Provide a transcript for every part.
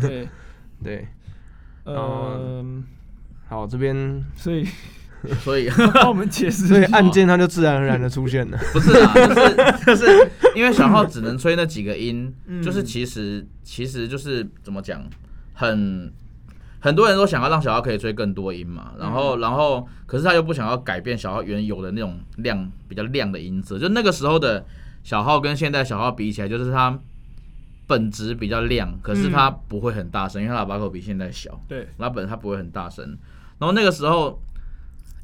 对，对，呃，好，这边 所以所以帮我们解释所以按键它就自然而然的出现了。不是啊，就是就是因为小号只能吹那几个音，嗯。就是其实其实就是怎么讲，很很多人都想要让小号可以吹更多音嘛，然后然后可是他又不想要改变小号原有的那种亮比较亮的音色，就那个时候的小号跟现在小号比起来，就是它本质比较亮，可是它不会很大声，因为它喇叭口比现在小。对，它本它不会很大声。然后那个时候，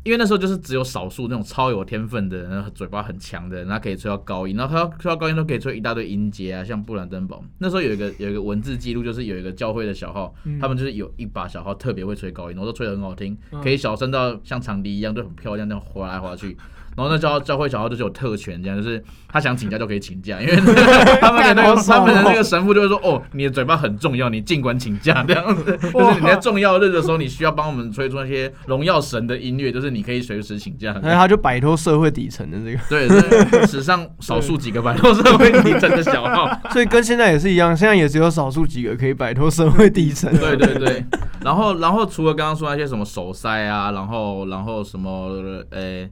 因为那时候就是只有少数那种超有天分的人，嘴巴很强的人，他可以吹到高音，然后他吹到高音都可以吹一大堆音阶啊，像布兰登堡。那时候有一个有一个文字记录，就是有一个教会的小号，嗯他们就是有一把小号特别会吹高音，然后都吹得很好听，嗯可以小声到像长笛一样，就很漂亮，那样滑来滑去。然后那教教会小号就是有特权，这样就是他想请假就可以请假，因为 他们的那个他们的那个神父就会说，哦，你的嘴巴很重要，你尽管请假这样子，就是你在重要日的时候，你需要帮我们吹出那些荣耀神的音乐，就是你可以随时请假。然后他就摆脱社会底层的这个，对对，史上少数几个摆脱社会底层的小号。所以跟现在也是一样，现在也只有少数几个可以摆脱社会底层。对对对，然后然后除了刚刚说那些什么手塞啊，然后然后什么呃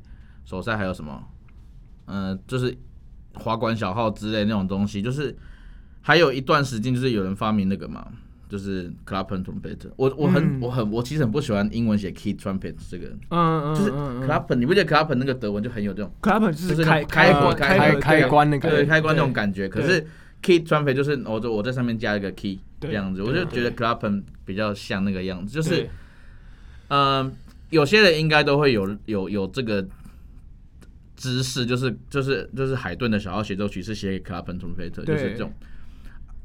手塞还有什么，嗯、就是滑管小号之类那种东西，就是还有一段时间就是有人发明那个嘛。就是 clapper trumpet，我我很、嗯。我很我其实很不喜欢英文写 key trumpet 这个，嗯嗯，就是嗯嗯 clapper，你不觉得 clapper 那个德文就很有这种 clap 就就是是开开关开开开关的感觉对开关那种感觉，可是 key trumpet 就是我就我在上面加一个 key 这样子，我就觉得 clappen 比较像那个样子，就是对。嗯，有些人应该都会有有有这个知识，就是就是就是海顿的小号协奏曲是写给 clapper trumpet，就是这种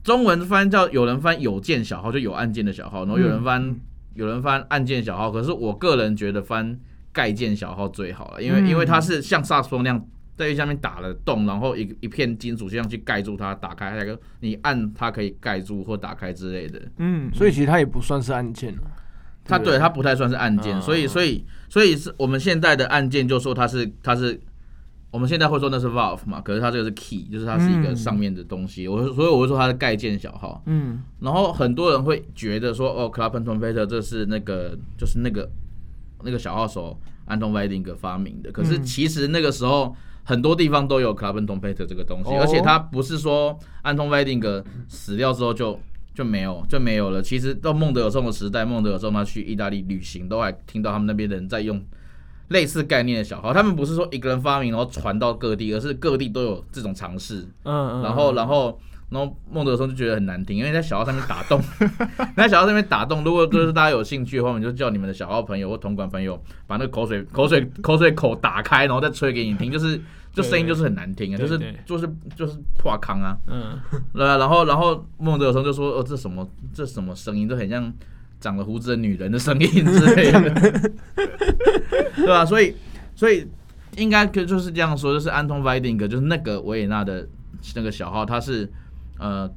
中文翻叫有人翻有键小号，就有按键的小号，然后有人翻、嗯有人翻按键小号，可是我个人觉得翻盖键小号最好了，因为、嗯因为它是像萨克斯风那样。在下面打了洞，然后一一片金属这样去盖住它，打开那个你按它可以盖住或打开之类的。嗯，所以其实它也不算是按键了。它对它不太算是按键，啊所以所以所以是我们现在的按键就说它是它是我们现在会说那是 valve 嘛，可是它这个是 key，就是它是一个嗯上面的东西。我所以我会说它是盖件小号。嗯然后很多人会觉得说，哦，Clapton trumpeter 这是那个就是那个那个小号手安东 w 丁格发明的。可是嗯其实那个时候很多地方都有 Clapton trumpeter 这个东西，哦而且它不是说安东 w 丁格死掉之后就就没有就没有了。其实到孟德尔颂的时代，孟德尔颂他去意大利旅行，都还听到他们那边的人在用。类似概念的小号，他们不是说一个人发明然后传到各地，而是各地都有这种尝试。嗯嗯，然后，然后，然后孟德尔松就觉得很难听，因为在小号上面打洞，在小号上面打洞。如果就是大家有兴趣的话，我们就叫你们的小号朋友或同管朋友把那个口水、口水、口水口打开，然后再吹给你听，就是就声音就是很难听啊，就是就是就是破康啊。嗯 对啊，然后然后孟德尔松就说：“哦，这什么这什么声音，就很像长了胡子的女人的声音之类的，对吧、所以所以应该就就是这样说，就是安东 v 丁格，就是那个维也纳的那个小号，它是呃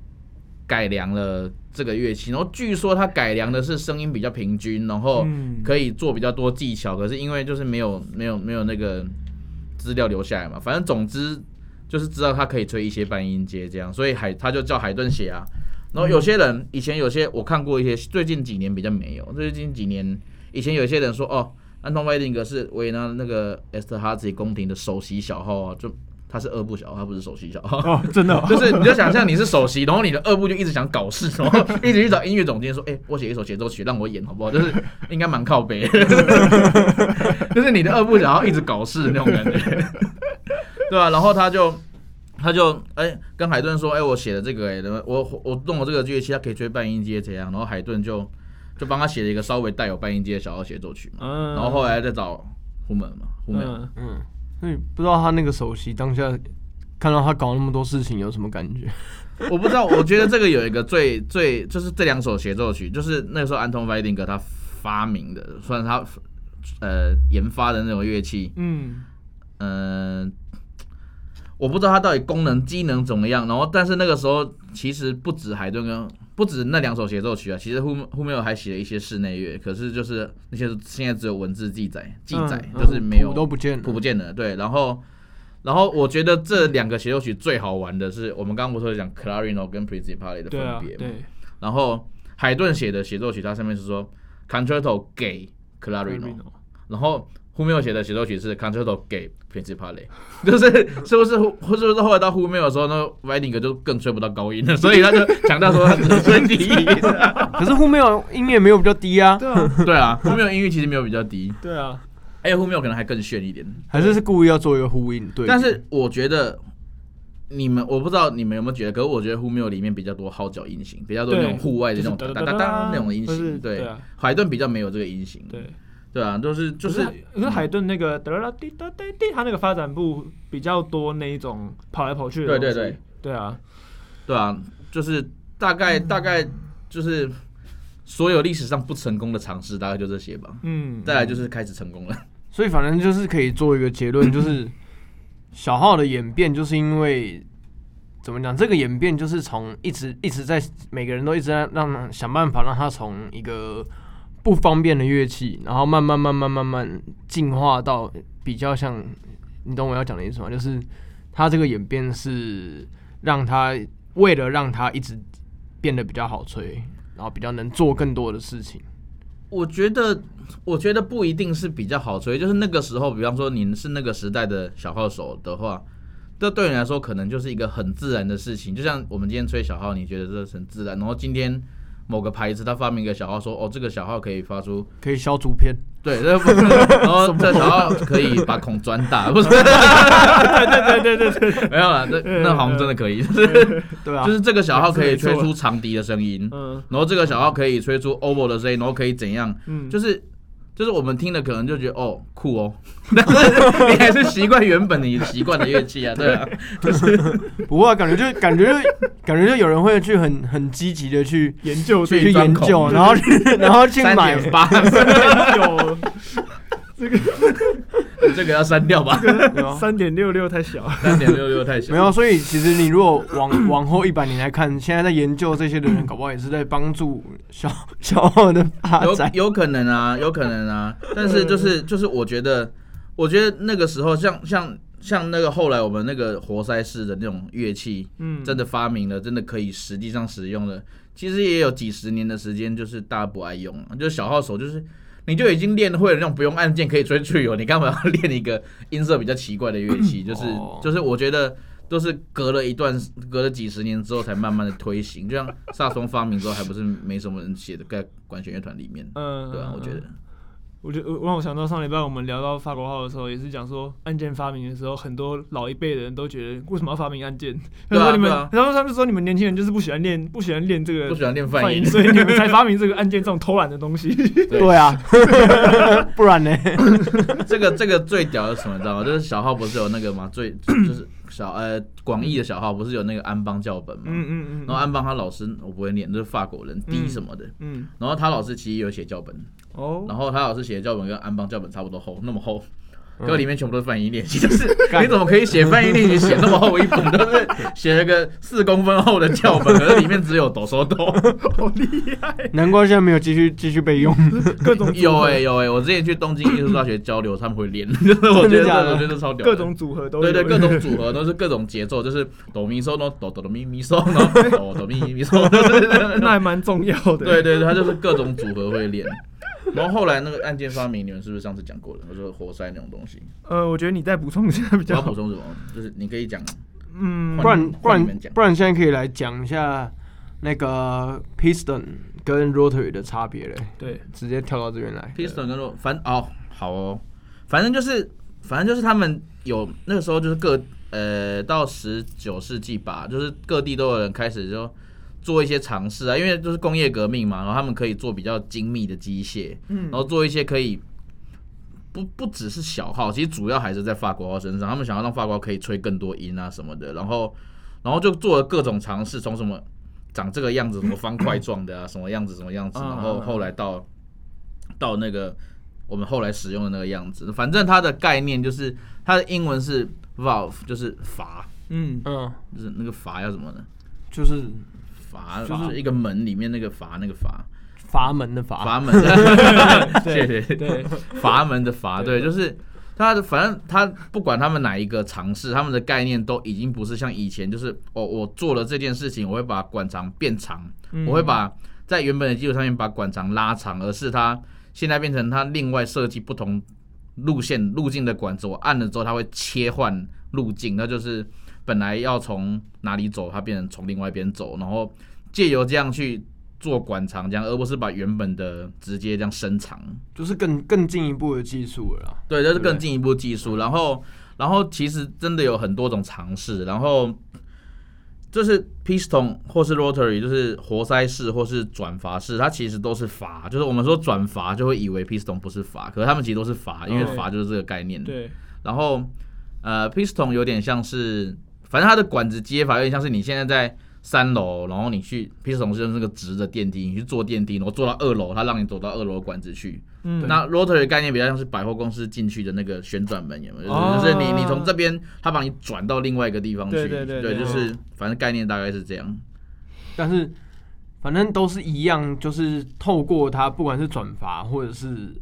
改良了这个乐器，然后据说它改良的是声音比较平均，然后嗯。可以做比较多技巧，可是因为就是没有没有没有那个资料留下来嘛，反正总之就是知道它可以吹一些半音阶这样，所以海他就叫海顿写啊。然后有些人以前有些我看过一些，最近几年比较没有，最近几年以前有些人说哦，安东·威丁格是维也纳那个 Esther h a z 宫廷的首席小号啊，就他是二部小号，他不是首席小号。哦，真的哦，就是你就想象你是首席，然后你的二部就一直想搞事，然后一直去找音乐总监说：“哎、我写一首协奏曲让我演好不好？”就是应该蛮靠北，就是你的二部想要一直搞事那种感觉，对吧、然后他就他就哎、跟海顿说：“哎、我写的这个哎、我我弄我这个乐器，它可以吹半音阶怎样？”然后海顿就就帮他写了一个稍微带有半音阶的小号协奏曲嘛。嗯，然后后来再找胡门嘛，胡门。嗯嗯，所以不知道他那个首席当下看到他搞那么多事情有什么感觉？我不知道，我觉得这个有一个最最就是这两首协奏曲，就是那个时候安东·威丁格他发明的，算是他呃研发的那种乐器。嗯嗯、我不知道它到底功能机能怎么样。然后，但是那个时候其实不止海顿跟不止那两首协奏曲啊，其实后后面还写了一些室内乐，可是就是那些现在只有文字记载记载，嗯就是没有谱都不见了不见了。对，然后。然后我觉得这两个协奏曲最好玩的是，我们刚刚不是有讲 Clarino 跟 Principale 的对啊分别嘛？对，然后海顿写的协奏曲，它上面是说 concerto 给 Clarino，然后。呼缪写的协奏曲是 Concerto 给 Principale，就是是不是或是不是后来到呼缪的时候，那 w e d i n g 就更吹不到高音了，所以他就强调说他只吹低音。可是呼缪音乐没有比较低啊。对啊，对啊，呼缪音乐其实没有比较低。对啊，哎，呼缪可能还更炫一点，还是是故意要做一个呼应。对，但是我觉得你们我不知道你们有没有觉得，可是我觉得呼缪里面比较多号角音型，比较多那种户外的那种哒哒哒哒那种音型。对，海顿比较没有这个音型。对。对啊，都是就是，可是海顿那个哒啦滴哒滴滴，他那个发展部比较多那一种跑来跑去的。对对对，对啊，对啊，就是大概大概就是所有历史上不成功的尝试，大概就这些吧。嗯，再来就是开始成功了。所以反正就是可以做一个结论，就是小号的演变，就是因为怎么讲，这个演变就是从一直一直在每个人都一直在让想办法让他从一个。不方便的乐器，然后慢慢慢慢慢慢进化到比较像，你懂我要讲的意思吗？就是它这个演变是让它为了让它一直变得比较好吹，然后比较能做更多的事情。我觉得，我觉得不一定是比较好吹，就是那个时候，比方说您是那个时代的小号手的话，这对你来说可能就是一个很自然的事情。就像我们今天吹小号，你觉得这是很自然，然后今天。某个牌子，他发明一个小号，说哦，这个小号可以发出可以消竹片，对，然后这小号可以把孔钻大，不是？对对对对对对，没有了，那那好像真的可以，就是对啊，就是这个小号可以吹出长笛的声音，嗯，然后这个小号可以吹出 oboe 的声音，然后可以怎样？嗯，就是。就是我们听的可能就觉得哦酷哦，但是你还是习惯原本你习惯的乐器啊，对啊，就 是不过感觉就感觉就感觉就有人会去很很积极的去研究去研究，然后然后去买。八。有这个。这个要删掉吧？三点六六太小，三点六六太小。没有，所以其实你如果往 往后一百年来看，现在在研究这些的人，搞不好也是在帮助小小号的发展。有有可能啊，有可能啊。但是就是就是，我觉得，我觉得那个时候，像像像那个后来我们那个活塞式的那种乐器，嗯，真的发明了，真的可以实际上使用了，其实也有几十年的时间，就是大家不爱用了，就是小号手就是。你就已经练会了那种不用按键可以吹吹哦，你干嘛要练一个 音色比较奇怪的乐器？就是就是，我觉得都是隔了一段隔了几十年之后才慢慢的推行，就像萨松发明之后，还不是没什么人写的在管弦乐团里面，嗯，对啊，我觉得。我就让我想到上礼拜我们聊到法国号的时候，也是讲说按键发明的时候，很多老一辈的人都觉得为什么要发明按键？他说你们，然后他们说你们年轻人就是不喜欢练，不喜欢练这个，不喜欢练泛音，所以你们才发明这个按键这种偷懒的东西。对啊，不然呢？这个这个最屌的是什么？你知道吗？就是小号不是有那个吗？最就是小呃广义的小号不是有那个安邦教本吗？嗯嗯嗯。然后安邦他老师我不会念，就是法国人 D 什么的。嗯。然后他老师其实有写教本。哦，然后他老师写的教本跟安邦教本差不多厚，那么厚，歌里面全部都是翻译练习，就是你怎么可以写翻译练习写那么厚一本，都是写了个四公分厚的教本，可是里面只有哆嗦哆，好厉害！难怪现在没有继续继续备用，各种有哎有哎，我之前去东京艺术大学交流，他们会练，就是我觉得我觉得超屌，各种组合都对对，各种组合都是各种节奏，就是哆咪嗦哆哆哆咪咪嗦哆哆咪咪嗦，那还蛮重要的。对对，他就是各种组合会练。然后后来那个案件发明，你们是不是上次讲过了？我说活塞那种东西。呃，我觉得你再补充一下比较。要补充什么？就是你可以讲，嗯，不然不然不然现在可以来讲一下那个 piston 跟 rotary 的差别嘞。对，直接跳到这边来。piston 跟 rotary，反哦好哦，反正就是反正就是他们有那个时候就是各呃到十九世纪吧，就是各地都有人开始就。做一些尝试啊，因为就是工业革命嘛，然后他们可以做比较精密的机械，嗯，然后做一些可以不不只是小号，其实主要还是在法国号身上，他们想要让法国可以吹更多音啊什么的，然后然后就做了各种尝试，从什么长这个样子，什么方块状的啊，什么样子什么样子，然后后来到到那个我们后来使用的那个样子，反正它的概念就是它的英文是 valve，就是阀，嗯嗯，就是那个阀要什么呢？就是。阀就是一个门里面那个阀，那个阀，阀门的阀，阀门，对 对对，阀门的阀，对，就是他的，反正他不管他们哪一个尝试，他们的概念都已经不是像以前，就是我我做了这件事情，我会把管长变长，我会把在原本的基础上面把管长拉长，而是它现在变成它另外设计不同路线路径的管子，我按了之后它会切换路径，那就是本来要从哪里走，它变成从另外一边走，然后借由这样去做管长，这样而不是把原本的直接这样伸长。就是更更进一步的技术了啦。对，这是更进一步技术。然后，然后其实真的有很多种尝试。然后，就是 piston 或是 rotary，就是活塞式或是转阀式，它其实都是阀。就是我们说转阀，就会以为 piston 不是阀，可是他们其实都是阀，因为阀就是这个概念。对，然后，呃，piston 有点像是，反正它的管子接法有点像是你现在在三楼，然后你去 piston 是用那个直的电梯，你去坐电梯，然后坐到二楼，它让你走到二楼的管子去。嗯，那 rotary 的概念比较像是百货公司进去的那个旋转门，有没有？就是哦就是你你从这边，它把你转到另外一个地方去。对对对对就是反正概念大概是这样。但是反正都是一样，就是透过它，不管是转阀或者是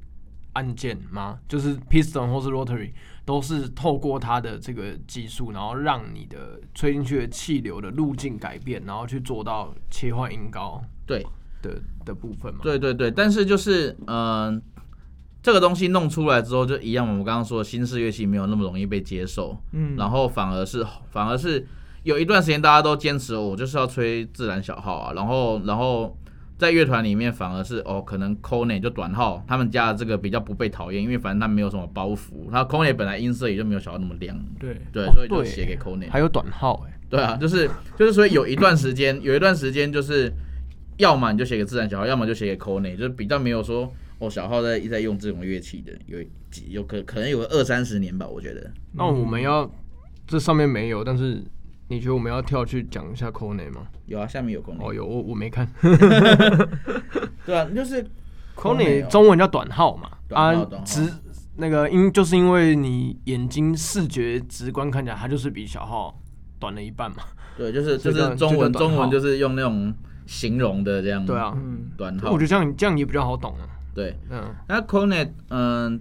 按键吗，就是 piston 或是 rotary，都是透过它的这个技术，然后让你的吹进去的气流的路径改变，然后去做到切换音高对的的部分嘛。对对对，但是就是嗯、呃这个东西弄出来之后，就一样，我们刚刚说的新式乐器没有那么容易被接受，嗯，然后反而是反而是有一段时间大家都坚持，我就是要吹自然小号啊，然后然后。在乐团里面，反而是哦，可能 c o n e 就短号，他们家的这个比较不被讨厌，因为反正他没有什么包袱，他 c o n e 本来音色也就没有小号那么亮，对，对，哦所以就写给 c o n e 还有短号哎、对啊，就是就是所以有一段时间，有一段时间就是，要么你就写给自然小号，要么就写给 c o n e 就是比较没有说哦小号在在用这种乐器的，有几有可可能有个二三十年吧，我觉得。那我们要这上面没有，但是你觉得我们要跳去讲一下 c o n e 吗？有啊，下面有 c o n 哦，e 有我我没看。对啊，就是 c o n Kone e 哦。中文叫短号嘛，啊直那个因就是因为你眼睛视觉直观看起来，它就是比小号短了一半嘛。对，就是就是中文中文就是用那种形容的这样，对，啊，嗯，短号。我觉得这样这样也比较好懂啊。对。嗯，那 c o n e 嗯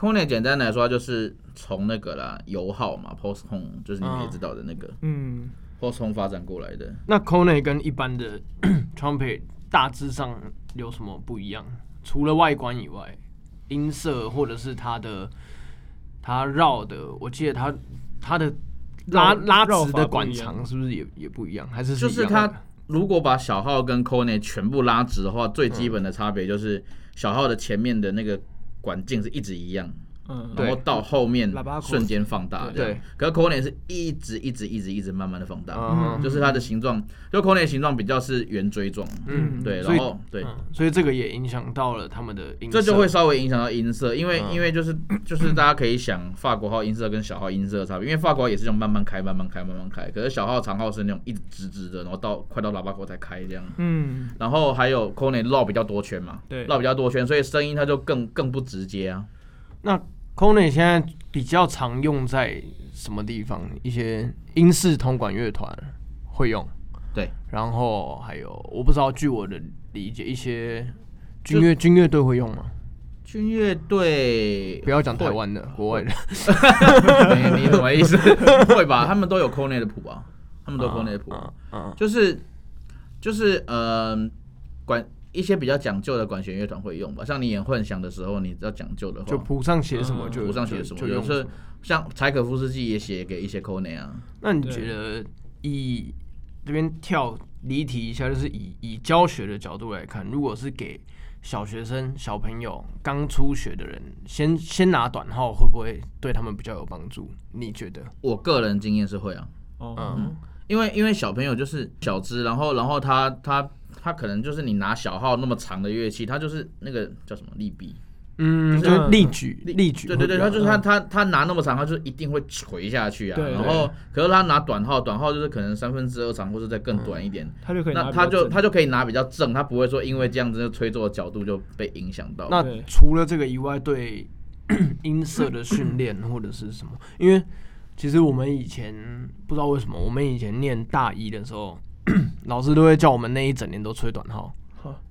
c o n e 简单来说就是从那个啦油耗嘛，post home 就是你们也知道的那个、嗯，post home 发展过来的。那 c o n e 跟一般的 trumpet 大致上有什么不一样？除了外观以外，音色或者是它的它绕的，我记得它它的拉拉直的管长是不是也也不一样？还是就是它如果把小号跟 c o n e 全部拉直的话，最基本的差别就是小号的前面的那个管径是一直一样，嗯，然后到后面喇叭口瞬间放大。对。可是 c o n e 是一直一直一直一直慢慢的放大，嗯。就是它的形状，就 c o n e 形状比较是圆锥状，嗯。对，然后对。嗯，所以这个也影响到了他们的音色，这就会稍微影响到音色，因为、嗯。因为就是就是大家可以想法国号音色跟小号音色的差别，因为法国号也是这种慢慢开、慢慢开、慢慢开，可是小号长号是那种一直直直的，然后到快到喇叭口才开这样。嗯，然后还有 c o n e 绕比较多圈嘛，对。绕比较多圈，所以声音它就更更不直接啊。那 c o n e 现在比较常用在什么地方？一些英式铜管乐团会用，对，然后还有我不知道，据我的理解，一些军乐军乐队会用吗？军乐队不要讲台湾的，国外的。你你什么意思？会吧？他们都有 c o n e 的谱啊，他们都有 c o n e 的谱，嗯嗯就是就是呃管一些比较讲究的管弦乐团会用吧，像你演混响的时候，你要讲究的话，就谱上写什么嗯就谱上写什么，就就用就是。像柴可夫斯基也写给一些 c o n e 啊，那你觉得以这边跳离题一下，就是以以教学的角度来看，如果是给小学生、小朋友刚初学的人，先先拿短号，会不会对他们比较有帮助？你觉得？我个人经验是会啊，哦，嗯因为因为小朋友就是小只，然后然后他他他可能就是你拿小号那么长的乐器，他就是那个叫什么利弊，嗯，就是就是例举例举对对对，他就是他他他拿那么长，他就一定会垂下去啊。对然后可是他拿短号，短号就是可能三分之二长，或者再更短一点。他就可以拿那他就比较正他就可以拿比较正，他不会说因为这样子吹奏的角度就被影响到。那除了这个以外，对音色的训练或者是什么？因为其实我们以前不知道为什么，我们以前念大一的时候，老师都会叫我们那一整年都吹短号，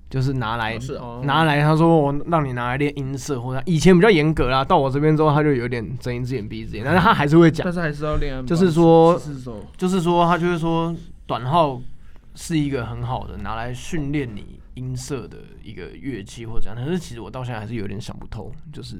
就是拿来、哦是哦。哦拿来，他说我让你拿来练音色，或者以前比较严格啦，到我这边之后他就有点睁一只眼闭一只眼，但是他还是会讲。但，是还是要练啊，就是说，就是说他就会说短号是一个很好的拿来训练你音色的一个乐器或者怎样，可是其实我到现在还是有点想不透，就是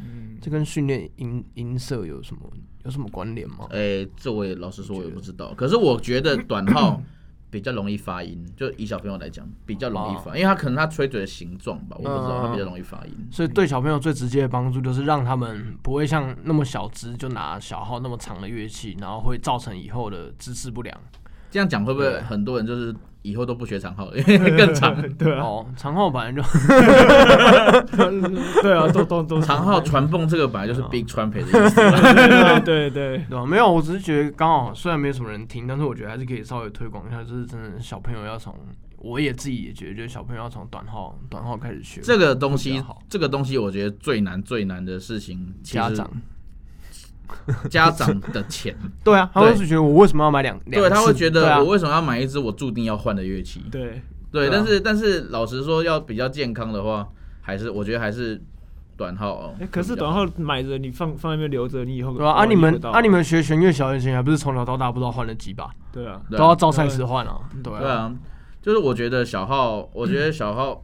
嗯，这跟训练音音色有什么有什么关联吗？哎、这我也老实说，我也不知道。可是我觉得短号 比较容易发音，就以小朋友来讲，比较容易发，因为他可能他吹嘴的形状吧，我不知道，他比较容易发音。所以对小朋友最直接的帮助就是让他们不会像那么小只就拿小号那么长的乐器，然后会造成以后的姿势不良。这样讲会不会很多人就是以后都不学长号，因 为更长？对啊，哦，长号本来就 对啊，都都都长号传蹦这个本来就是 big trumpet 的意思。对 对对，对？没有，我只是觉得刚好，虽然没什么人听，但是我觉得还是可以稍微推广一下，就是真的小朋友要从，我也自己也觉得，就是小朋友要从短号短号开始学。这个东西这个东西，我觉得最难最难的事情，家长 家长的钱，对啊，他会是觉得我为什么要买两两对，他会觉得我为什么要买一支我注定要换的乐器？对，对，但是但是老实说，要比较健康的话，还是我觉得还是短号哦。哎，可是短号买着你放放那边留着，你以后对吧？啊，你们啊，你们学弦乐小提琴还不是从小到大不知道换了几把，对啊，都要照赛时换啊？对对啊，就是我觉得小号，我觉得小号，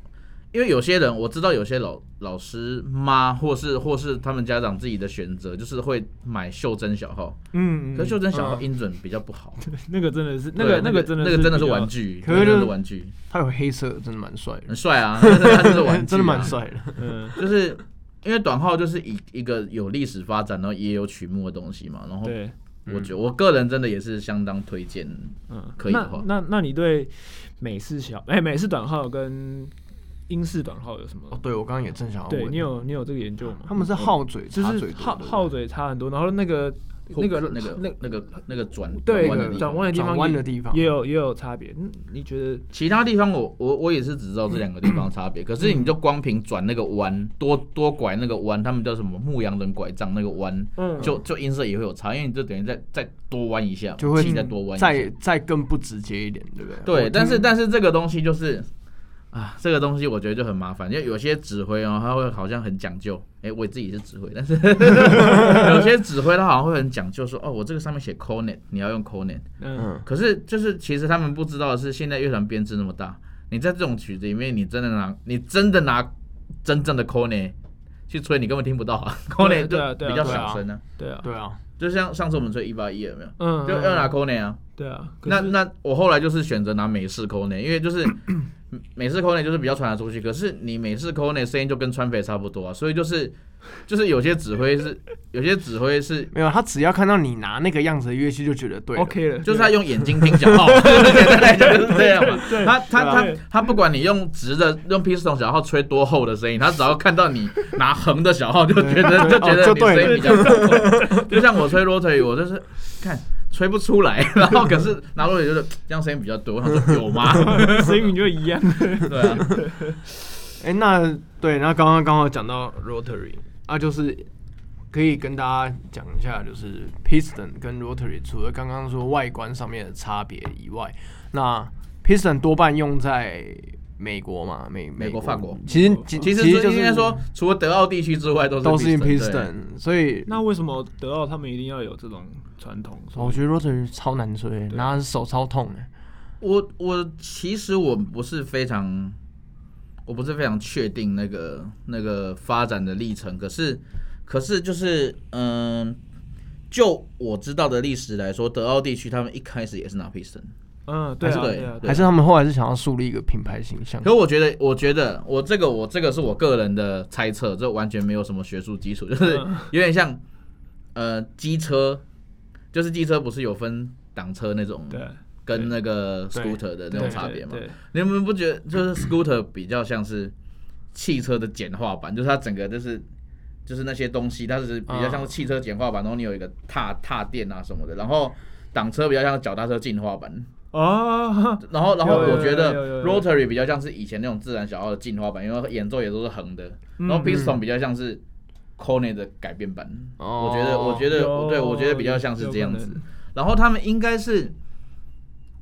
因为有些人我知道有些老老师妈或是或是他们家长自己的选择，就是会买袖珍小号，嗯，可是袖珍小号嗯音准比较不好，那个真的是那个那个个真的那个真的是玩具，可是就是真的是玩具，它有黑色，真的蛮帅的。很，帅啊，它就是玩真的蛮帅的。嗯，就是因为短号就是以一个有历史发展，然后也有曲目的东西嘛。然后对，我觉得我个人真的也是相当推荐。嗯，可以的话。那那那你对美式小哎美式短号跟英式短号有什么哦，？对，我刚刚也正想要问，对你有你有这个研究吗？他们是号嘴就是号号嘴差很多，然后那个那个那个那那个那个转对转弯的地方转弯的地方也有也有差别。嗯，你觉得其他地方我我我也是只知道这两个地方差别，可是你就光凭转那个弯，多多拐那个弯，他们叫什么牧羊人拐杖那个弯，嗯就就音色也会有差，因为你就等于再再多弯一下，就会再多弯，再再更不直接一点，对不对？对，但是但是这个东西就是啊，这个东西我觉得就很麻烦，因为有些指挥哦，他会好像很讲究。哎、我自己是指挥，但是 有些指挥他好像会很讲究说，哦，我这个上面写 cornet，你要用 cornet。嗯嗯，可是就是其实他们不知道的是，现在乐团编制那么大，你在这种曲子里面，你真的拿你真的拿真正的 cornet 去吹，你根本听不到啊啊就比较小声啊。对啊，对啊，就像上次我们吹一八一有没有？嗯，就要拿 cornet 啊。对啊，那那我后来就是选择拿美式 c o n e 因为就是 美式 c o n e 就是比较传得出去，可是你美式 c o n e 声音就跟川北差不多啊，所以就是就是有些指挥是有些指挥是 没有，他只要看到你拿那个样子的乐器，就觉得对了 OK 了，就是他用眼睛听小号，简单来讲就是这样嘛。他他他他不管你用直的用 piston 小号吹多厚的声音，他只要看到你拿横的小号，就觉得就觉得你声音比较厚。就像我吹 rotary，我就是看吹不出来，然后可是拿 rotary 就是这样声音比较多。我想说有吗？声音就一样。对啊，哎、那对，那刚刚刚好讲到 rotary 啊，就是可以跟大家讲一下，就是 piston 跟 rotary 除了刚刚说外观上面的差别以外，那 piston 多半用在美国嘛，美美国。法国。其实其其实其实就是应该说，除了德奥地区之外，都是都是用 piston piston，所以那为什么德奥他们一定要有这种传统？我觉得 rotary 超难吹，拿手超痛的。我我其实我不是非常，我不是非常确定那个那个发展的历程，可是可是就是嗯，就我知道的历史来说，德奥地区他们一开始也是拿 piston，嗯，对啊，对对啊，还是他们后来是想要树立一个品牌形象可？我觉得我觉得我这个我这个是我个人的猜测，这完全没有什么学术基础，就是嗯有点像呃机车，就是机车不是有分挡车那种，对，跟那个 scooter 的那种差别嘛？你们不觉得就是 scooter 比较像是汽车的简化版，就是它整个就是就是那些东西，它是比较像是汽车简化版，然后你有一个踏踏垫啊什么的，然后挡车比较像脚踏车进化版，哦，然后然后我觉得 rotary 比较像是以前那种自然小号的进化版，因为演奏也都是横的，嗯然后 piston 比较像是 cornet 的改变版，哦我觉得我觉得有对我觉得比较像是这样子。然后他们应该是，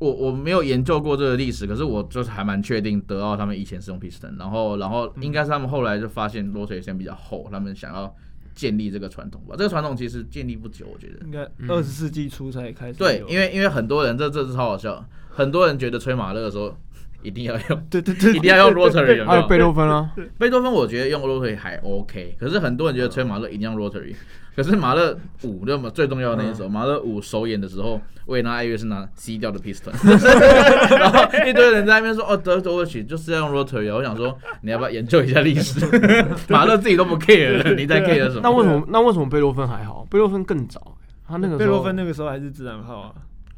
我我没有研究过这个历史，可是我就是还蛮确定德奥他们以前是用 piston，然后然后应该是他们后来就发现 rotary 线比较厚，他们想要建立这个传统吧。这个传统其实建立不久，我觉得。应该嗯二十世纪初才开始。对，因为因为很多人这这是超好笑，很多人觉得吹马勒的时候一定要用对对对，一定要用 rotary 有没有？还有贝多芬啊，贝多芬我觉得用 rotary 还 OK，可是很多人觉得吹马勒一定要 rotary，可是马勒五那么最重要的那一首，马勒五首演的时候，维也纳爱乐是拿 C 调的 piston，然后一堆人在那边说哦德德国曲就是要用 rotary，啊我想说你要不要研究一下历史？马勒自己都不 care 了，你在 care 什么？那为什么那为什么贝多芬还好？贝多芬更早，他那个贝多芬那个时候还是自然号啊。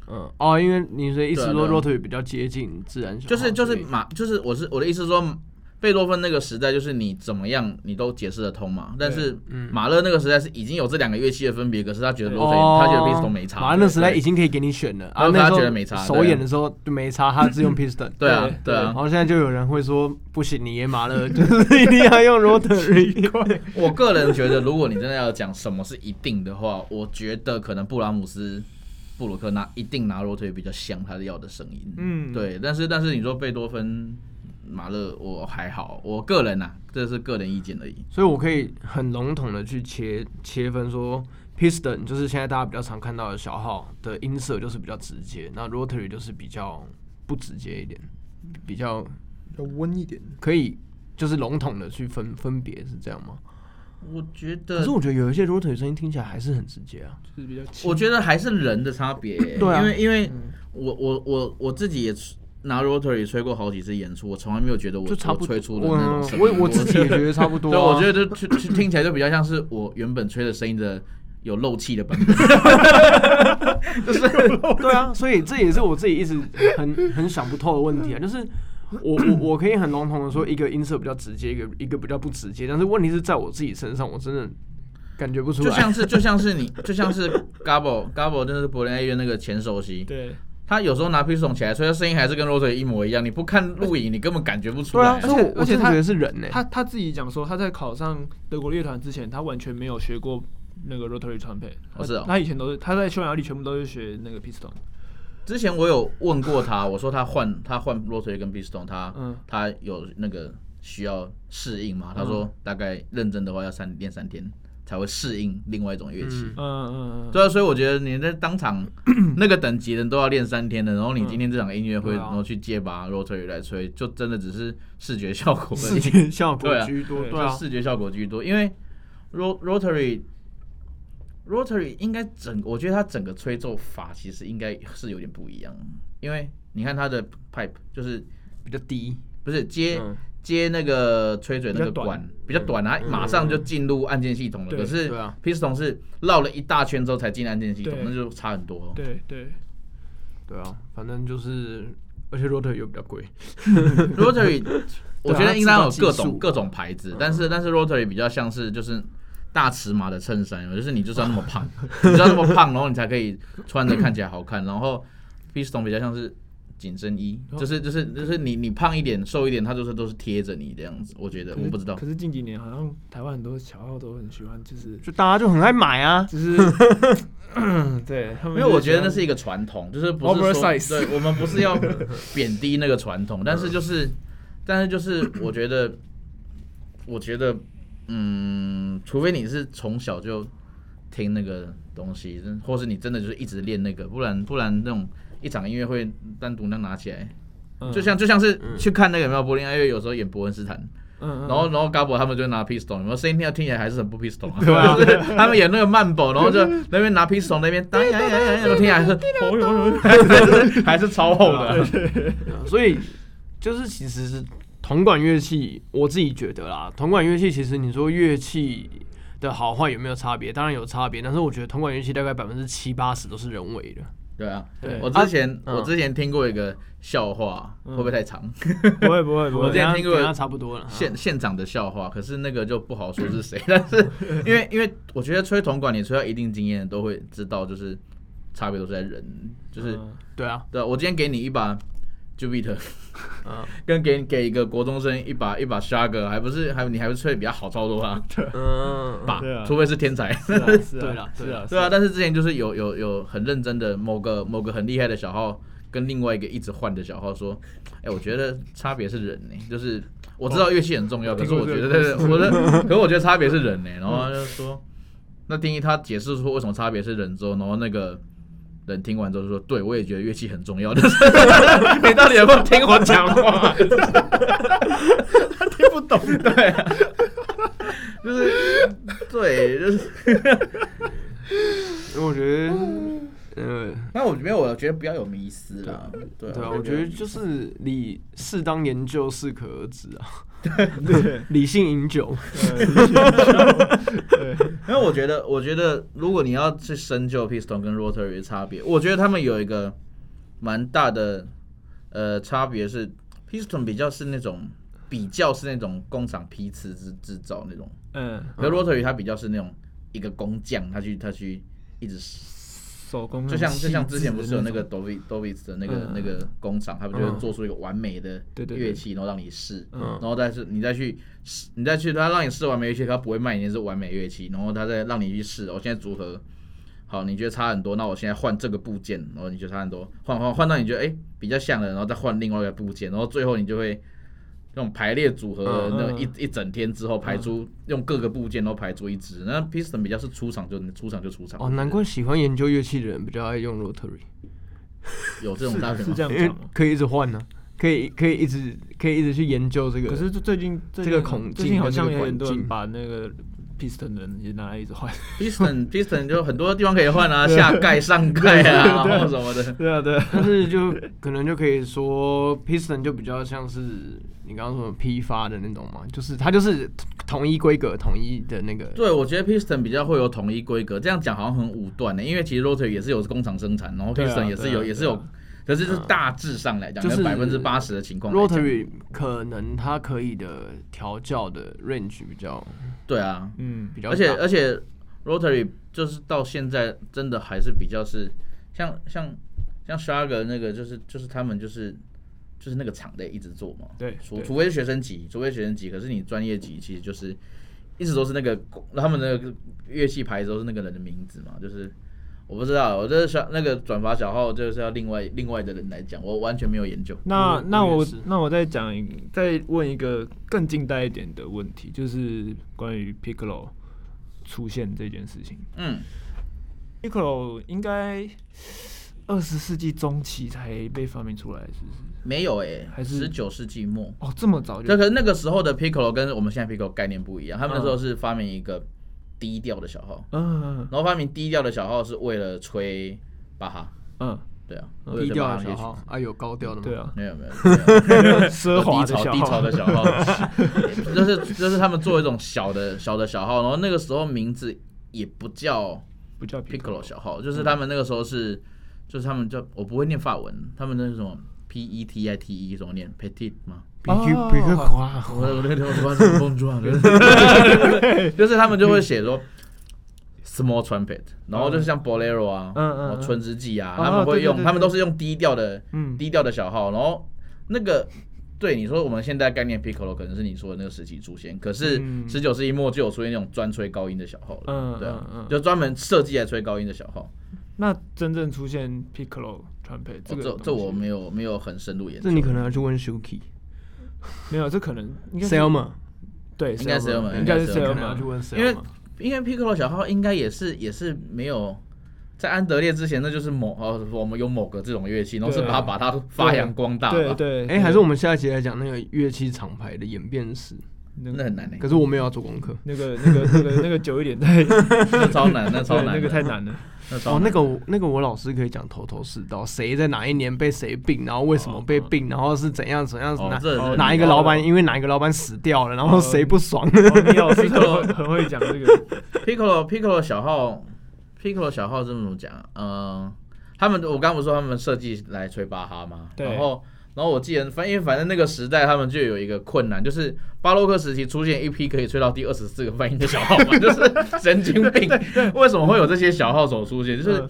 嗯。哦，因为你的意思说对啊对啊。Rotary 比较接近自然就是就是马就是我是我的意思是说，贝多芬那个时代就是你怎么样你都解释得通嘛，但是嗯。马勒那个时代是已经有这两个乐器的分别，可是他觉得对。Rotary、哦他觉得 piston 没差。马勒那时代已经可以给你选了，啊，然后他觉得没差首演的时候就没差，他是用 piston。对啊对。对啊。然，后现在就有人会说，不行，你也马勒 就是一定要用 rotary。我个人觉得，如果你真的要讲什么是一定的话，我觉得可能布拉姆斯、布鲁克拿一定拿 rotary 比较像他要的声音。嗯，对，但是但是你说贝多芬、马勒，我还好，我个人呐、这是个人意见而已。所以我可以很笼统的去切切分说，piston 就是现在大家比较常看到的小号的音色就是比较直接，那 rotary 就是比较不直接一点，比较要温一点。可以就是笼统的去分分别是这样吗？我觉得可是我觉得有一些 rotary 声音听起来还是很直接啊。就是比较，我觉得还是人的差别、对啊因为因为嗯我我我我自己也拿 rotary 吹过好几次演出，我从来没有觉得我就差不吹出的我那种声音。我我自己也觉得差不多、对，啊。我觉得就就听起来就比较像是我原本吹的声音的有漏气的版本。就是对啊，所以这也是我自己一直很很想不透的问题啊，就是我我我可以很笼统的说一个音色比较直接，一个一个比较不直接，但是问题是在我自己身上，我真的感觉不出来。就像是就像是你就像是 Gabo Gabo 就是柏林爱乐那个前首席，对，他有时候拿 piston 起来吹，他声音还是跟 rotary 一模一样。你不看录影，你根本感觉不出来。对啊，而且而且他我真的觉得是人呢、他他自己讲说，他在考上德国乐团之前，他完全没有学过那个 rotary trumpet。哦是哦他他以前都是他在匈牙利全部都是学那个 piston。之前我有问过他，我说他换他换 rotary 跟 piston，他、嗯他有那个需要适应吗？他说大概认真的话要三练三天才会适应另外一种乐器。嗯嗯嗯嗯，对啊，所以我觉得你在当场 那个等级的人都要练三天的，然后你今天这场音乐会，然后去借把 rotary 来吹，就真的只是视觉效果视觉效果居多，对对啊就，视觉效果居多。因为 ro rotary rotary 应该整，我觉得它整个吹奏法其实应该是有点不一样，因为你看它的 pipe 就是比较低，不是接、嗯。接那个吹嘴那个管比较短，它马上就进入按键系统了。对可是对啊。Piston 是绕了一大圈之后才进按键系统，那就差很多。对对，对啊，反正就是，而且 rotary 又比较贵，rotary 我觉得应该有各种各种牌子，但是但是 rotary 比较像是就是大尺码的衬衫，就是你就是要那么胖，你就要那么胖，然后你才可以穿着看起来好看。然后 piston 比较像是紧身衣，哦就是就是就是你你胖一点瘦一点，它就是都是贴着你这样子。我觉得我不知道可，是近几年好像台湾很多小号都很喜欢，就是就大家就很爱买啊。就是，对，因为我觉得那是一个传统，就是不是说对我们不是要 贬低那个传统，但是就是但是就是我觉得我觉得嗯，除非你是从小就听那个东西，或是你真的就是一直练那个，不然不然那种一场音乐会单独那拿起来，嗯。就像就像是去看那个有没有柏林爱乐，有时候演伯恩斯坦，嗯，嗯然后然后 Gabo 他们就拿 pistol，有没有声音听听起来还是很不 pistol 啊？对啊。就是他们演那个慢步，然后就 那边拿 pistol 那边当呀呀呀呀，听起来还是 还是还是超厚的。所以就是其实是铜管乐器，我自己觉得啦，铜管乐器其实你说乐器的好坏有没有差别？当然有差别，但是我觉得铜管乐器大概百分之七八十都是人为的。对啊对，我之前嗯我之前听过一个笑话，会嗯不会太长？不会不会不会我，之前听过一下差不多了。现现场的笑话，可是那个就不好说是谁。但是因为因为我觉得吹铜管，你吹到一定经验都会知道，就是差别都是在人，就是嗯对啊，对啊我今天给你一把 Jupiter，嗯 跟给给一个国中生一把一把 Shagger，还不是还你还不是吹得比较好操作啊？嗯，吧对啊，除非是天才。是啊 是啊对啊对啊，但是之前就是有有有很认真的某个某个很厉害的小号跟另外一个一直换的小号说，哎、我觉得差别是人呢、就是我知道乐器很重要，可是我觉得对对，我的，可是我觉得差别是人呢、然后他就说，那听他解释说为什么差别是人之后，然后那个。人听完之后就说：“对我也觉得乐器很重要，但 是你到底有没有听我讲话？他听不懂。对啊，就是对，就是因为我觉得，呃，那我没有，我觉得不要有迷思啦。对啊，对啊，我觉得就是理适当研究适可而止啊，对 理性饮酒。对，因为 我觉得，我觉得如果你要去深究 piston 跟 rotary 的差别，我觉得他们有一个蛮大的呃差别是，piston 比较是那种比较是那种工厂批次制制造那种，嗯，而 rotary 它比较是那种一个工匠，他去他去一直手工就像就像之前不是有那个 Dovi Dovis 的那个、嗯那个工厂，他们就做出一个完美的乐器，然后让你试，嗯然后再是你再去试，你再去他让你试完美乐器，他不会卖你是完美乐器，然后他再让你去试。我现在组合好，你觉得差很多，那我现在换这个部件，然后你觉得差很多，换换换到你觉得哎、比较像的，然后再换另外一个部件，然后最后你就会。那种排列组合那种一、嗯一整天之后排出、用各个部件都排出一支，那 piston 比较是出场就出场就出场哦，难怪喜欢研究乐器的人比较爱用 rotary，有这种差别吗是是这？样讲吗？可以一直换呢、可以可以一直可以一直去研究这个。可是最近这这个孔最近好像有很多人把那个 piston 的人也拿来一直换。piston piston 就很多地方可以换啊，下盖、上盖啊，然后什么的。对啊，对啊，但是就可能就可以说，piston 就比较像是你刚刚说的批发的那种嘛，就是它就是统一规格、统一的那个。对，我觉得 piston 比较会有统一规格，这样讲好像很武断的，因为其实 rotary 也是有工厂生产，然后 piston 也是有、也是有可是就是大致上来讲，就是百分之八十的情况 rotary 可能它可以的调教的 range 比较对啊，嗯，比较，而且而且 rotary 就是到现在真的还是比较是像像像 Shager 那个就是就是他们就是就是那个厂得一直做嘛，对对。除除非是学生级，除非是学生级，可是你专业级其实就是一直都是那个他们的乐器牌子都是那个人的名字嘛，就是我不知道，我这是小那个转发小号就是要另外另外的人来讲，我完全没有研究。那那我那我再讲再问一个更近代一点的问题，就是关于 Piccolo 出现这件事情。嗯，Piccolo 应该二十世纪中期才被发明出来，是不是？没有诶、还是十九世纪末。哦，这么早就这可是那个时候的 piccolo 跟我们现在 piccolo 概念不一样，他们那时候是发明一个低调的小号，嗯然后发明低调的小号是为了吹巴哈，嗯，对啊，低调的小号啊，有高调的吗？对啊，没有没有，没有 奢华低潮的小号。低潮的小号，就是就是他们做一种小的小的小号，然后那个时候名字也不叫不叫 piccolo 小号，就是他们那个时候是就是他们叫我不会念法文，他们那是什么 P E T I T E 怎么念？Petit 吗？比克哦比克夸，我我那个地方突然是碰撞，就 是就是他们就会写说 small trumpet，然后就是像 bolero 啊，嗯嗯春之祭啊，哦他们会用，他们都是用低调的嗯。低调的小号，然后那个。对你说，我们现在概念 piccolo 可能是你说的那个时期出现，可是嗯。十九世纪末就有出现那种专吹高音的小号了，嗯对啊嗯，嗯。就专门设计来吹高音的小号。那真正出现 Piccolo trumpet 这哦个这这我没有没有很深入研究，这你可能要去问 Shuki 没有，这可能应该 Selma，对，应该是 Selma，应该是 Selma 去问 Selma，因为因为 piccolo 小号应该也是也是没有在安德烈之前，那就是某哦我们有某个这种乐器，然后是把它把它发扬光大，对对，哎，还是我们下一集来讲那个乐器厂牌的演变史。那那很难欸。可是我没有要做功课。那个那个那个那个久一点再，那超难，那超难 那个太难了。哦，那个那个我老师可以讲头头是道，谁在哪一年被谁病，然后为什么被病，然后是怎样怎样哪一个老板因为哪一个老板死掉了，然后谁不爽。哦你老师很会 很会讲这个，piccolo piccolo 小号 piccolo 小号这么怎么讲？嗯，他们我刚刚不是说他们设计来吹巴哈吗？对然后然后我记得，反因为反正那个时代他们就有一个困难，就是巴洛克时期出现一批可以吹到第二十四个泛音的小号嘛，就是神经病。为什么会有这些小号手出现？就是、嗯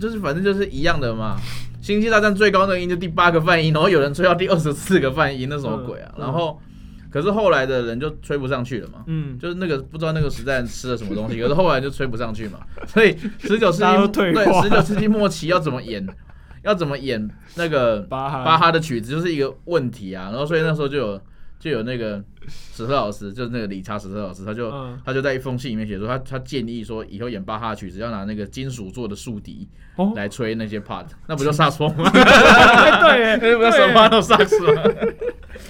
就是反正就是一样的嘛。星际大战最高那个音就第八个泛音，然后有人吹到第二十四个泛音，那什么鬼啊？然后可是后来的人就吹不上去了嘛。嗯，就是那个不知道那个时代吃了什么东西，可是后来就吹不上去嘛，所以十九世纪 对十九世纪末期要怎么演？要怎么演那个 巴哈巴哈的曲子就是一个问题啊。然后所以那时候就有就有那个史特老师，就是那个理查史特老师，他就、嗯他就在一封信里面写说，他他建议说以后演巴哈曲子要拿那个金属做的竖笛哦，来吹那些 part，那不就萨克斯风吗？对，那不就什么都萨克斯吗？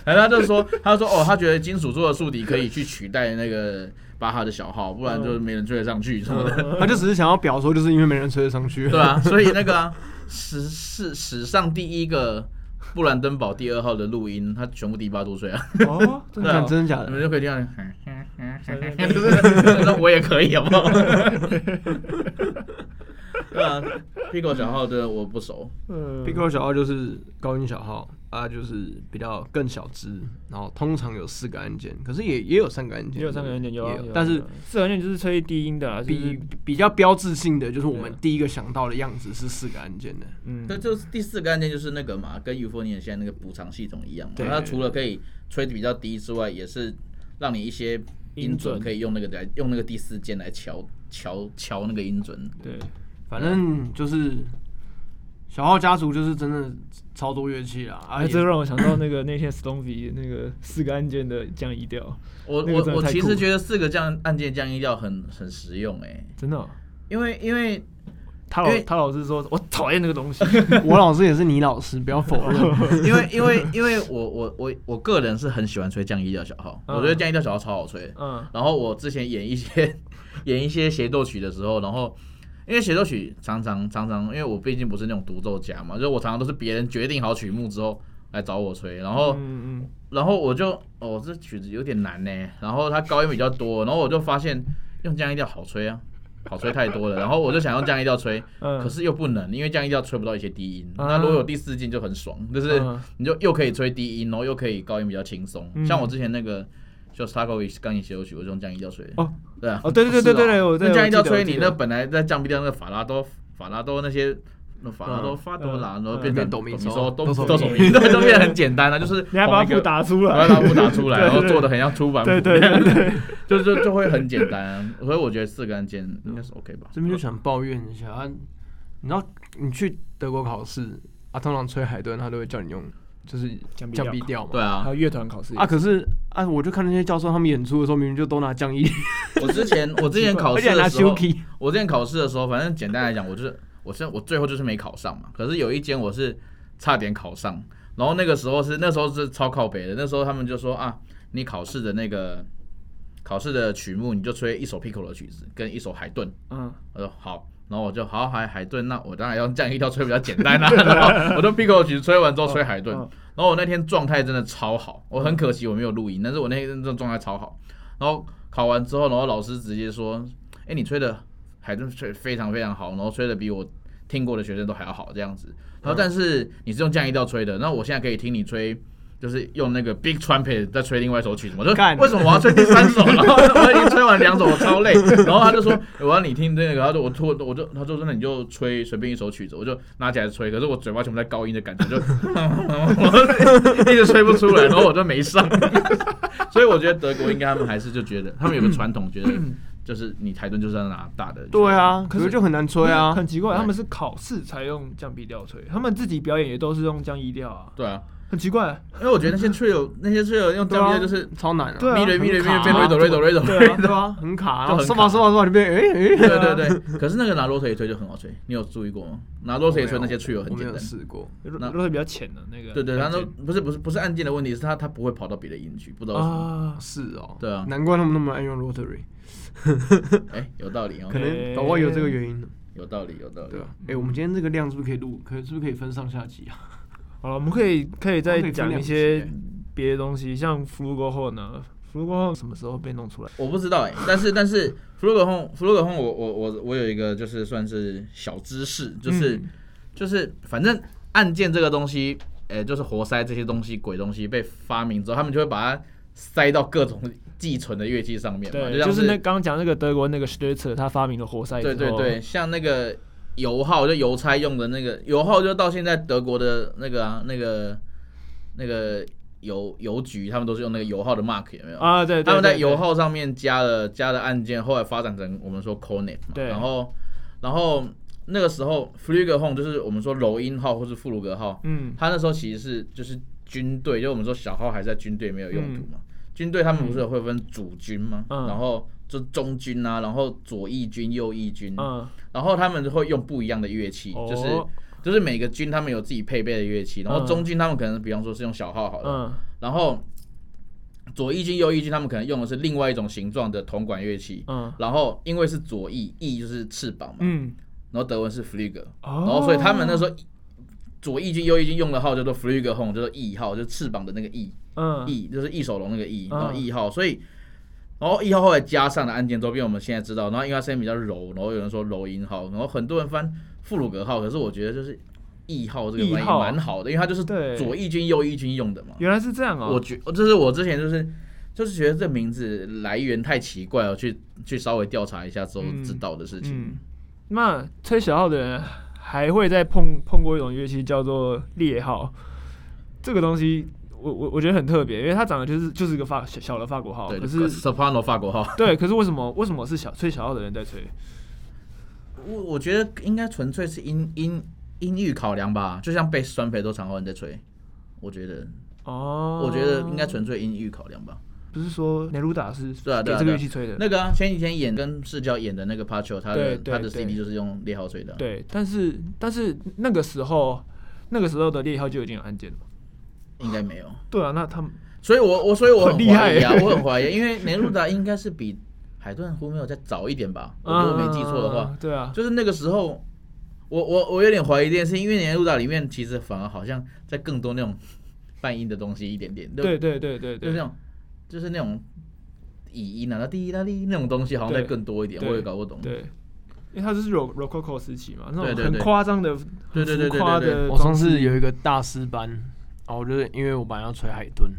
然后他就说，他就说哦，他觉得金属做的竖笛可以去取代那个巴哈的小号，不然就没人追得上去什么的。他就只是想要表说，就是因为没人追得上去。对啊，所以那个啊，史史史上第一个布兰登堡第二号的录音，他全部低八度吹啊，哦，真的啊真的假的？你们就可以听到，就是那我也可以，好不好？对啊，Pico 小号的我不熟，嗯 Pico 小号就是高音小号啊，就是比较更小只，然后通常有四个按键，可是也也有三个按键，也有三个按键有但是四个按键就是吹低音的啊，就是比比较标志性的就是我们第一个想到的样子是四个按键的，嗯对，就是第四个按键就是那个嘛，跟 Euphonium 现在那个补偿系统一样嘛，对它除了可以吹的比较低之外，也是让你一些音准音准可以用那个来用那个第四键来调调调那个音准。对，反正就是小号家族就是真的超多乐器啦，啊，哎，也这让我想到那个那天 Stoney 那个四个按键的降 E 调，我我我其实觉得四个降按键降音调很很实用哎、真的哦。因为因为他老他老是说我讨厌那个东西，我老师也是你老师，不要否认。因为因为因为我我我我个人是很喜欢吹降一调小号，嗯我觉得降一调小号超好吹。嗯然后我之前演一些 演一些协奏曲的时候，然后因为协奏曲常常常常，因为我毕竟不是那种独奏家嘛，就是我常常都是别人决定好曲目之后来找我吹，然后、嗯嗯然后我就哦这曲子有点难呢，然后它高音比较多，然后我就发现用降音调好吹啊。好吹太多了，然后我就想用降音调吹，嗯，可是又不能，因为降音调吹不到一些低音。啊那如果有第四进就很爽，就是嗯你就又可以吹低音，然后又可以高音比较轻松。嗯像我之前那个就 t a k o v i c 钢琴协奏曲，我就用降音调吹。哦。对啊，哦，对对对对对对，我在那降音调吹，你那本来在降 B 调那个法拉多法拉多那些。那法拉多、嗯发多拉，然后嗯变成变哆咪嗦哆哆哆嗦都手咪咪，对，都变得很简单了，就是你还把同一个谱打出把来，它谱打出来，然后做的很像出版谱，对对 就就就会很简单，所以我觉得四个按键应该是 OK 吧。这边就想抱怨一下，啊、你知道你去德国考试啊，通常吹海顿他都会叫你用就是降 B 降 B 调嘛。对啊还，有乐团考试啊，可是啊，我就看那些教授他们演出的时候，明明就都拿降 E，我之前我之前考 而且还拿试的时候，Shuki，我之前考试的时候，反正简单来讲，我就是我是我最后就是没考上嘛。可是有一间我是差点考上，然后那个时候是那时候是超靠北的，那时候他们就说啊，你考试的那个考试的曲目，你就吹一首 Piccolo 的曲子跟一首海顿。嗯，我说好，然后我就好海海顿，那我当然要降一调吹比较简单啦、然后我就 Piccolo 曲吹完之后吹海顿，嗯然后我那天状态真的超好，我很可惜我没有录音，但是我那天真的状态超好。然后考完之后，然后老师直接说：“哎，你吹的海顿吹非常非常好，然后吹的比我听过的学生都还要好这样子。然后但是你是用降 E 调吹的，那我现在可以听你吹。”就是用那个 Big Trumpet 在吹另外一首曲子嘛，我就干为什么我要吹第三首？然 后我已经吹完两首，我超累。然后他就说我要你听这个，他说我突我就他说真的你就吹随便一首曲子，我就拿起来吹，可是我嘴巴全部在高音的感觉，就一直吹不出来，然后我就没上。所以我觉得德国应该他们还是就觉得他们有个传统，觉得就是你台顿就是要拿大的。对啊，可是就很难吹啊。很奇怪，他们是考试才用降 B 调吹，他们自己表演也都是用降 E 调啊，对啊，很奇怪。因为我觉得那些 trio 那些 trio 用降 B 调就是超难啊，对啊咪雷咪雷咪雷变瑞哆瑞哆瑞哆。对啊，对啊，很卡，然后就很卡说吧说吧说吧就变哎哎，对对对，可是那个拿骆驼也吹就很好吹，你有注意过吗？拿骆驼也吹那些 trio 很我没有简单。试过。那都是比较浅的那个。对对，他都按键不是不是不是按键的问题，是他他不会跑到别的音区，不知道为什么。啊，是哦，对啊难怪他们那么爱用 rotary，哎，有道理哦可，能搞不好有这个原因呢。有道理有道理对。啊，哎，我们今天这个量是不是可以录？可是不是可以分上下集啊？好了，我们可以可以再讲一些欸别的东西，像福禄过后呢，福禄过后什么时候被弄出来？我不知道哎、但是但是弗洛格轰弗洛格轰，我我我我有一个就是算是小知识，就是、嗯。就是反正按键这个东西，呃、就是活塞这些东西鬼东西被发明之后，他们就会把它塞到各种寄存的乐器上面嘛，对，像就是那刚刚讲那个德国那个 s t u t z e r 他发明的活塞，对对对，像那个油耗就邮差用的那个油耗，就到现在德国的那个啊那个那个邮邮局，他们都是用那个油耗的 mark 有没有？啊，对，对他们在对油耗上面加了加了按键，后来发展成我们说 cornet 嘛，对。然后然后那个时候 f l u g e h o m e 就是我们说柔音号或是富鲁格号，嗯。他那时候其实是就是军队，就我们说小号还在军队没有用途嗯。嘛。军队他们不是会分主军吗？嗯。然后就中军啊，然后左翼军、右翼军，嗯，然后他们会用不一样的乐器，哦。就是就是每个军他们有自己配备的乐器，然后嗯。中军他们可能比方说是用小号好了，嗯。然后左翼军、右翼军他们可能用的是另外一种形状的铜管乐器，嗯。然后因为是左翼，翼就是翅膀嘛，嗯，然后德文是 Flügel，哦。然后所以他们那时候左翼军、右翼军用的号叫做 Flügelhorn，叫做翼号，就是翅膀的那个翼，嗯。翼就是翼手龙那个翼，嗯。然后翼号，所以。然后一号后来加上了按键周边，我们现在知道，然后因为它声音比较柔，然后有人说柔音号，然后很多人翻富鲁格号，可是我觉得就是翼号这个翻译蛮好的，因为它就是对左翼军、右翼军用的嘛。原来是这样哦，我觉这是我之前就是就是觉得这名字来源太奇怪了，去去稍微调查一下之后嗯知道的事情。嗯，那吹小号的人还会再碰碰过一种乐器叫做猎号，这个东西我我我觉得很特别，因为它长得就是就是一个法小小的法国号，对，可是 soprano 法国号，对，可是为什么为什么是小吹小号的人在吹？我我觉得应该纯粹是音音音域考量吧，就像贝斯酸培都常有人在吹，我觉得哦，我觉得应该纯粹音域考量吧。不是说内鲁达是对啊对这个乐器吹的，那个啊，前几天演跟视角演的那个 Pacho，他对对的他的 CD 就是用猎号吹的啊。对，但是但是那个时候那个时候的猎号就已经有按键了嘛，应该没有。对啊，那他们 所以我我所以我很很厉害怀疑啊，欸我很怀疑，因为年路达应该是比海顿湖没有再早一点吧，我如果没记错的话嗯，，对啊，就是那个时候，我我我有点怀疑这件事，因为年路达里面其实反而好像在更多那种半音的东西一点点，对对对对对，就是那种就是那种以音啊，滴啦滴那种东西好像在更多一点，我也搞不懂。对，因为它就是 rock rococo 时期嘛，那种很夸张的、对对对对对的我上次有一个大师班，然后我就是因为我本来要吹海顿，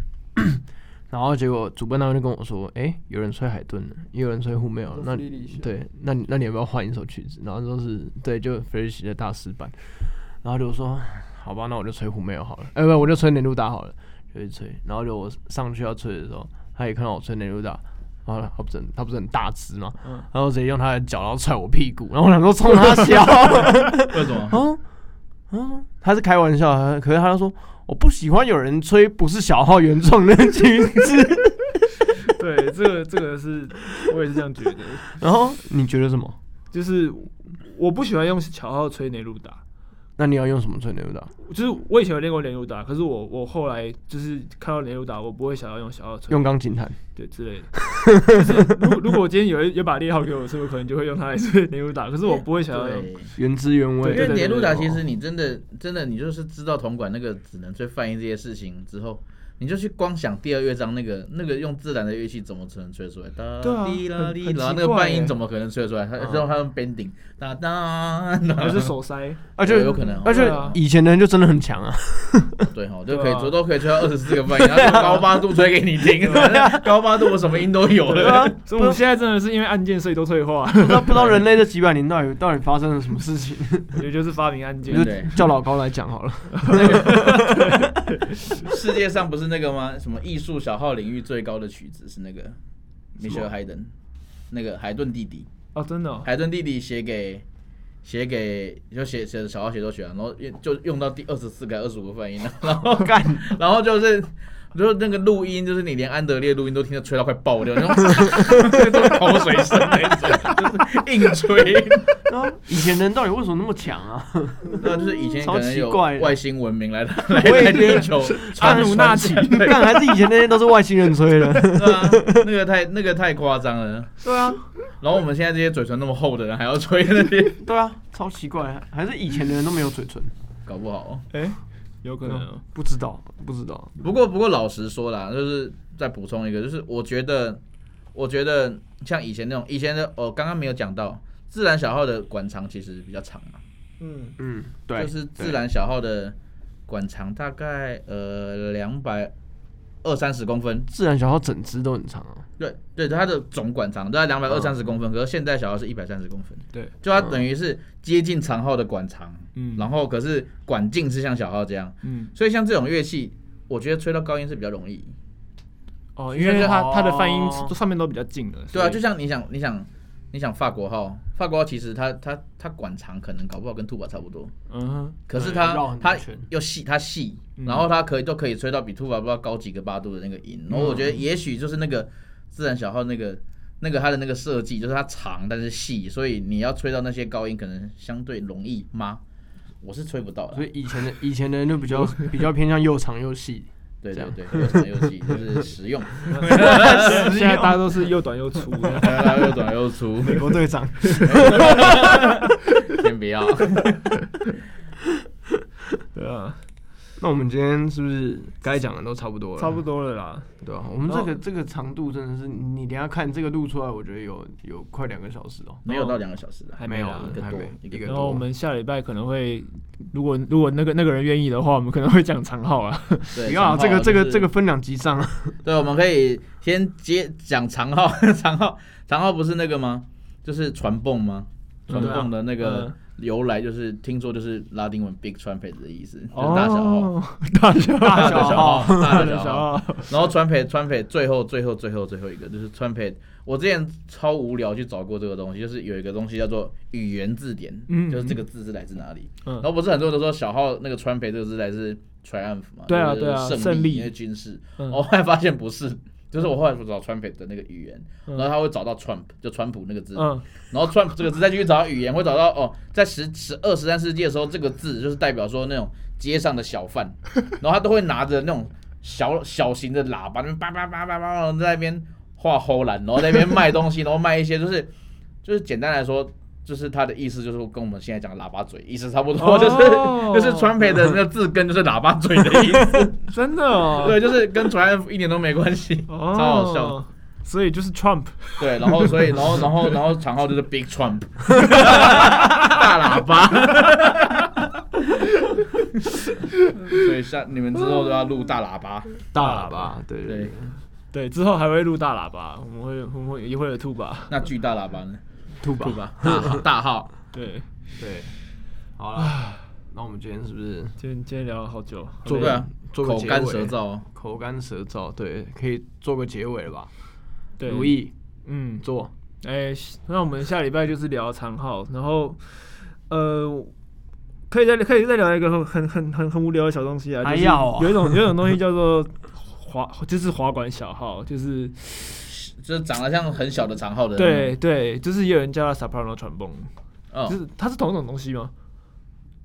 然后结果主办单位就跟我说，哎、有人吹海顿了，也有人吹胡梅尔，那对，那你那你要不要换一首曲子？然后就是对，就菲利奇的大师版，然后就说好吧，那我就吹胡梅尔好了，哎、不，我就吹内卢达好了，就去吹，然后就我上去要吹的时候，他也看到我吹内卢达。然后他不是很他不是很大只嘛，嗯然后直接用他的脚然后踹我屁股，然后我想说冲他笑，为什么？啊 啊，他是开玩笑，可是他说我不喜欢有人吹不是小号原创的曲子。对，这个这个是我也是这样觉得，然后你觉得什么？就是我不喜欢用小号吹内陆打，那你要用什么吹连珠打？就是我以前有练过连珠打，可是我我后来就是看到连珠打，我不会想要用小号吹，用钢琴弹？对之类的。就是如果如果我今天有一有把猎号给我吹，我可能就会用它来吹连珠打，可是我不会想要用。对。原汁原味。因为对对年路达其哦实你真的真的你就是知道铜管那个只能吹泛音这些事情之后，你就去光想第二乐章那个那个用自然的乐器怎么才能吹出来？哒滴啦滴，然后那个半音怎么可能吹得出来？他嗯然后他用 bending 哒哒，还是手塞，而且有可能哦而且以前的人就真的很强啊。对哈，就可以都都可以吹到二十四个半音，然后高八度吹给你听，高八度我什么音都有了。，所以我们现在真的是因为按键所以都退化，不知道不知道人类这几百年到底到底发生了什么事情，也就是发明按键就。对叫老高来讲好了。世界上不是那个吗？什么艺术小号领域最高的曲子是那个米切尔·海顿，那个海顿弟弟。哦，真的哦，海顿弟弟写给写给就写写小号协奏曲啊，然后用就用到第二十四个、二十五个泛音了，然后干，然后就是。就是那个录音，就是你连安德烈录音都听得吹到快爆掉，那种都口水声那种，就是硬吹。然后以前人到底为什么那么强啊？那就是以前可能有超奇怪的外星文明来来我也来地球阿传努纳奇对干还是以前那些都是外星人吹的。对啊，那个太那个太夸张了。对啊，然后我们现在这些嘴唇那么厚的人还要吹那些，对啊，超奇怪，还是以前的人都没有嘴唇。搞不好。哎，有可能哦，不知道，不知道。不过不过老实说啦，就是再补充一个，就是我觉得，我觉得像以前那种以前的，我刚刚没有讲到，自然小号的管长其实比较长嘛，嗯，嗯，对，就是自然小号的管长大概呃两百二三十公分，自然小号整只都很长啊。对对，它的总管长都在两百二三十公分，可是现代小号是一百三十公分，对，就它等于是接近长号的管长，嗯，然后可是管径是像小号这样，嗯，所以像这种乐器，我觉得吹到高音是比较容易。哦，因为它它的泛音哦。上面都比较近的，对啊，就像你想，你想，你想法国号，法国号其实它它它管长可能搞不好跟兔宝差不多，嗯哼，可是它它又细，它细，嗯然后它可以都可以吹到比兔宝不知道高几个八度的那个音。然后我觉得也许就是那个自然小号那个那个它的那个设计，就是它长但是细，所以你要吹到那些高音可能相对容易吗？我是吹不到的。所以以前的以前的人就比较比较偏向又长又细，对这样对对，又长又细，就是实用，现在大家都是又短又粗的。它又短又粗，美国队长。先不要。对啊，那我们今天是不是该讲的都差不多了？差不多了啦。对啊，我们这个这个长度真的是，你等下看这个录出来，我觉得有有快两个小时哦。没有到两个小时的，还没有一个多还没一个多然后我们下礼拜可能会，如果如果那个那个人愿意的话，我们可能会讲长号啊。对不要 啊这个这个就是这个分两集上啊。对，我们可以先接讲长号，长号长号不是那个吗？就是传泵吗？传对啊蹦的那个嗯由来就是听说就是拉丁文 big trumpet 的意思，就是大小号。哦，大小号，大小号 大大小号。然后 trumpet trumpet 最后最后最后最后一个就是 trumpet，我之前超无聊去找过这个东西，就是有一个东西叫做语言字典，嗯就是这个字是来自哪里。嗯然后不是很多人都说小号那个 trumpet 这个字来自 triumph 嘛？就是对啊对啊胜胜利因为军事。嗯我后来发现不是，就是我后来找 trumpet 的那个语言，嗯。然后他会找到 Trump，就川普那个字，嗯。然后 Trump 这个字再继续找到语言，会找到哦，在十十二十三世纪的时候，这个字就是代表说那种街上的小贩，然后他都会拿着那种小小型的喇叭，那边叭叭叭叭叭，在那边画喉兰，然后在那边卖东西，然后卖一些就是就是简单来说。就是他的意思，就是跟我们现在讲的喇叭嘴意思差不多，哦 就是就是川培的那个字根就是喇叭嘴的意思，真的哦，对，就是跟 Triumph 一点都没关系，哦，超好笑。所以就是 Trump，对，然后所以然后然后然后长号就是 Big Trump，大喇叭。所以下你们之后都要录大喇叭，大喇叭，对对对。之后还会录大喇叭，我们会我们会也会有兔吧，那巨大喇叭呢？兔吧兔，吧，大号。大号，对，对，好了，那我们今天是不是今天今天聊了好久，做个做个口干舌燥。哦。口干舌燥？对，可以做个结尾了吧？对，如意。嗯，做，哎、那我们下礼拜就是聊长号，然后呃，可以再可以再聊一个很很很很很无聊的小东西啊，就是还要啊？有一种有一种东西叫做滑，就是滑管小号，就是就是长得像很小的长号的，对，对，就是也有人叫它 soprano 传蹦，就哦，是它是同一种东西吗？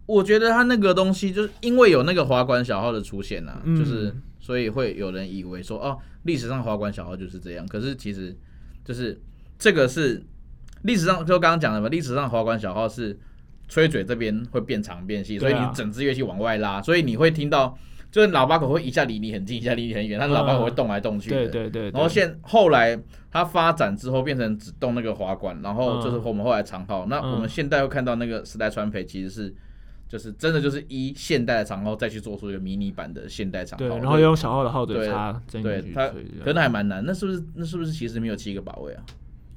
我觉得它那个东西就是因为有那个滑管小号的出现啊，嗯。就是所以会有人以为说哦，历史上滑管小号就是这样，可是其实就是这个是历史上就刚刚讲的嘛，历史上滑管小号是吹嘴这边会变长变细，所以你整支乐器往外拉，所以你会听到就是喇叭口会一下离你很近，一下离你很远，它的喇叭口会动来动去的。对对对，然后现后来它发展之后变成只动那个滑管，然后就是我们后来长号。那嗯我们现代又看到那个时代川培其实是就是真的就是依现代的长号再去做出一个迷你版的现代长号。对，然后用小号的号嘴对插进去，对它可能还蛮难。那是不是那是不是其实没有七个把位啊？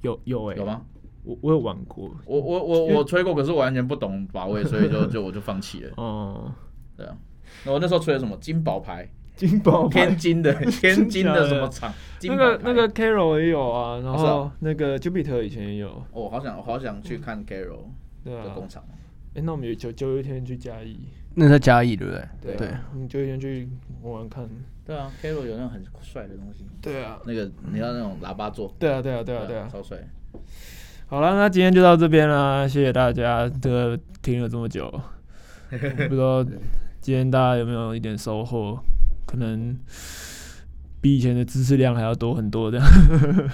有有哎、有吗？我我有玩过，我我我我吹过，可是我完全不懂把位，所以就就我就放弃了。哦、对啊，那我那时候吹了什么金宝牌，金宝牌？天津的 天津的什么厂？金那个那个 Carol 也有啊，然后那个 Jupiter 以前也有，哦我好想我好想去看 Carol 的，工厂。哎、那我们有九九一天去嘉义，那在嘉义对不对？对啊对，我们九一天去玩玩看，对啊，Carol 有那种很帅的东西，对啊，那个你要那种喇叭座，对啊，对啊，对啊，对啊。超帅。好了，那今天就到这边啦，谢谢大家这个听了这么久，不知道今天大家有没有一点收获，可能比以前的知识量还要多很多这样，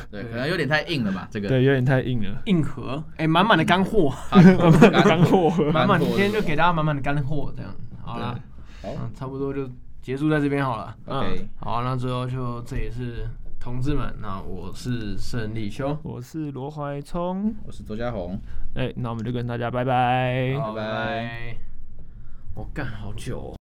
对，可能有点太硬了吧，这个。对，有点太硬了，硬核，哎，满满的干货，干货。满满，今天就给大家满满的干货，这样，好了，好嗯，差不多就结束在这边好了。，OK，好，那最后就这也是同志们，那我是胜利兄，我是罗怀聪，我是周家宏，哎、那我们就跟大家拜拜。好拜拜我干好久、